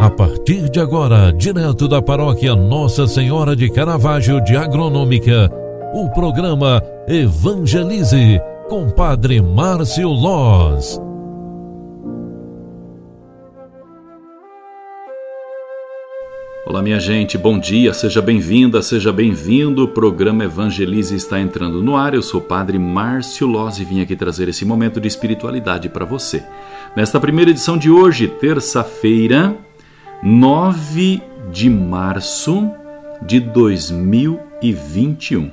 A partir de agora, direto da paróquia Nossa Senhora de Caravaggio de Agronômica, o programa Evangelize com Padre Márcio Loz. Olá, minha gente, bom dia, seja bem-vinda, seja bem-vindo. O programa Evangelize está entrando no ar. Eu sou o Padre Márcio Loz e vim aqui trazer esse momento de espiritualidade para você. Nesta primeira edição de hoje, terça-feira, 9 de março de 2021.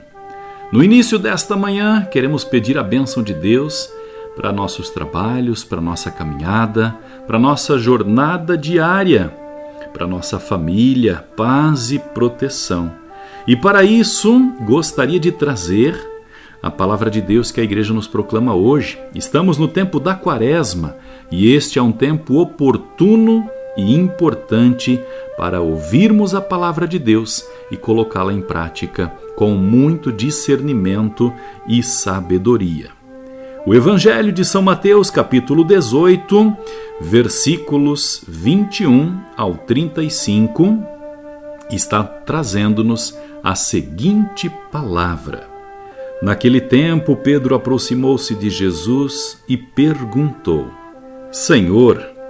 No início desta manhã, queremos pedir a bênção de Deus para nossos trabalhos, para nossa caminhada, para nossa jornada diária, para nossa família, paz e proteção. E para isso, gostaria de trazer a palavra de Deus que a igreja nos proclama hoje. Estamos no tempo da Quaresma e este é um tempo oportuno e importante para ouvirmos a palavra de Deus e colocá-la em prática com muito discernimento e sabedoria. O Evangelho de São Mateus, capítulo 18, versículos 21 ao 35, está trazendo-nos a seguinte palavra. Naquele tempo, Pedro aproximou-se de Jesus e perguntou: Senhor,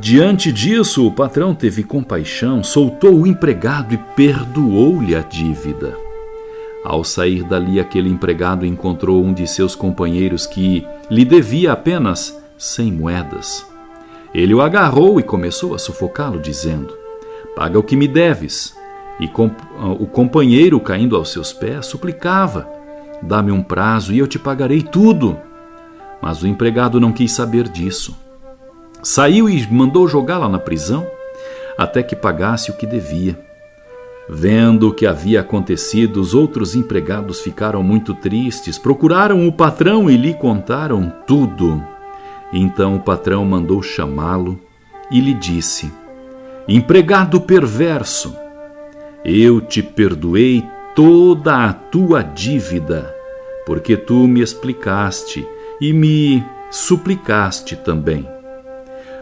Diante disso, o patrão teve compaixão, soltou o empregado e perdoou-lhe a dívida. Ao sair dali, aquele empregado encontrou um de seus companheiros que lhe devia apenas cem moedas. Ele o agarrou e começou a sufocá-lo, dizendo: Paga o que me deves. E o companheiro, caindo aos seus pés, suplicava: Dá-me um prazo e eu te pagarei tudo. Mas o empregado não quis saber disso. Saiu e mandou jogá-la na prisão até que pagasse o que devia. Vendo o que havia acontecido, os outros empregados ficaram muito tristes, procuraram o patrão e lhe contaram tudo. Então o patrão mandou chamá-lo e lhe disse: Empregado perverso, eu te perdoei toda a tua dívida, porque tu me explicaste e me suplicaste também.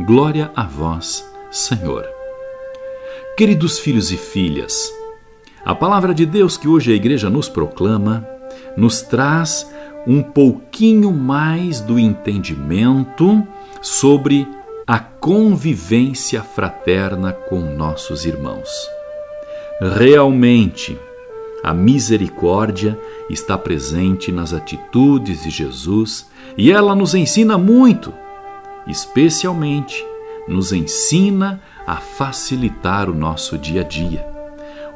Glória a vós, Senhor. Queridos filhos e filhas, a palavra de Deus que hoje a igreja nos proclama nos traz um pouquinho mais do entendimento sobre a convivência fraterna com nossos irmãos. Realmente, a misericórdia está presente nas atitudes de Jesus e ela nos ensina muito especialmente, nos ensina a facilitar o nosso dia a dia.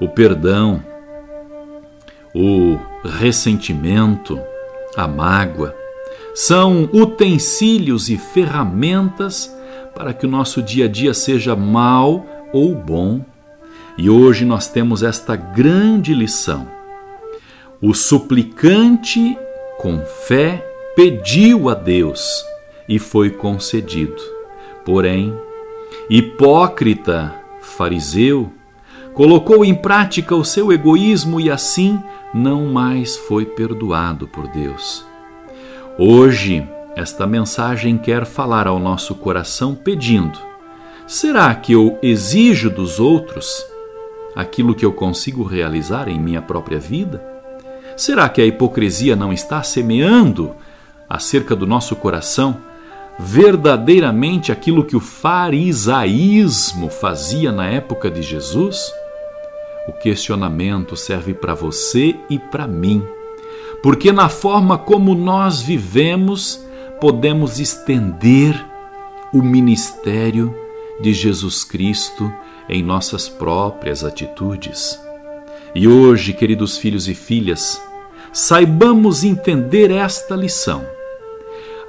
O perdão, o ressentimento, a mágoa, são utensílios e ferramentas para que o nosso dia a dia seja mal ou bom. E hoje nós temos esta grande lição. O suplicante, com fé, pediu a Deus e foi concedido. Porém, hipócrita, fariseu, colocou em prática o seu egoísmo e assim não mais foi perdoado por Deus. Hoje, esta mensagem quer falar ao nosso coração pedindo: será que eu exijo dos outros aquilo que eu consigo realizar em minha própria vida? Será que a hipocrisia não está semeando acerca do nosso coração verdadeiramente aquilo que o farisaísmo fazia na época de Jesus? O questionamento serve para você e para mim, porque na forma como nós vivemos, podemos estender o ministério de Jesus Cristo em nossas próprias atitudes. E hoje, queridos filhos e filhas, saibamos entender esta lição.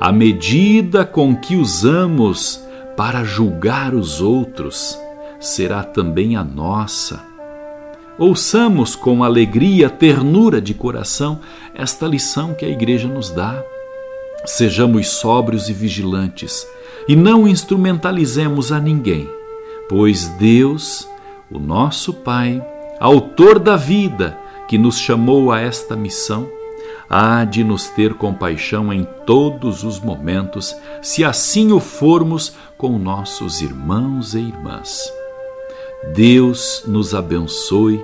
A medida com que usamos para julgar os outros será também a nossa Ouçamos com alegria, ternura de coração esta lição que a Igreja nos dá. Sejamos sóbrios e vigilantes e não instrumentalizemos a ninguém, pois Deus, o nosso Pai, Autor da vida, que nos chamou a esta missão, há de nos ter compaixão em todos os momentos, se assim o formos com nossos irmãos e irmãs. Deus nos abençoe,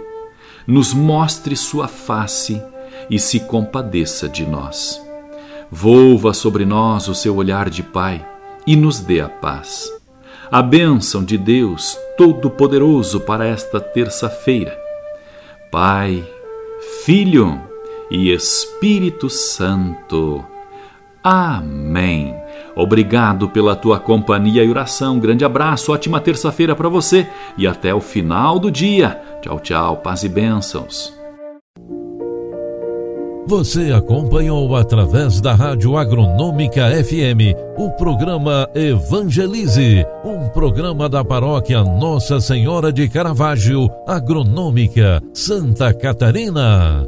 nos mostre sua face e se compadeça de nós. Volva sobre nós o seu olhar de Pai e nos dê a paz. A bênção de Deus Todo-Poderoso para esta terça-feira. Pai, Filho e Espírito Santo. Amém. Obrigado pela tua companhia e oração. Grande abraço, ótima terça-feira para você e até o final do dia. Tchau, tchau, paz e bênçãos. Você acompanhou através da Rádio Agronômica FM o programa Evangelize, um programa da paróquia Nossa Senhora de Caravaggio, Agronômica, Santa Catarina.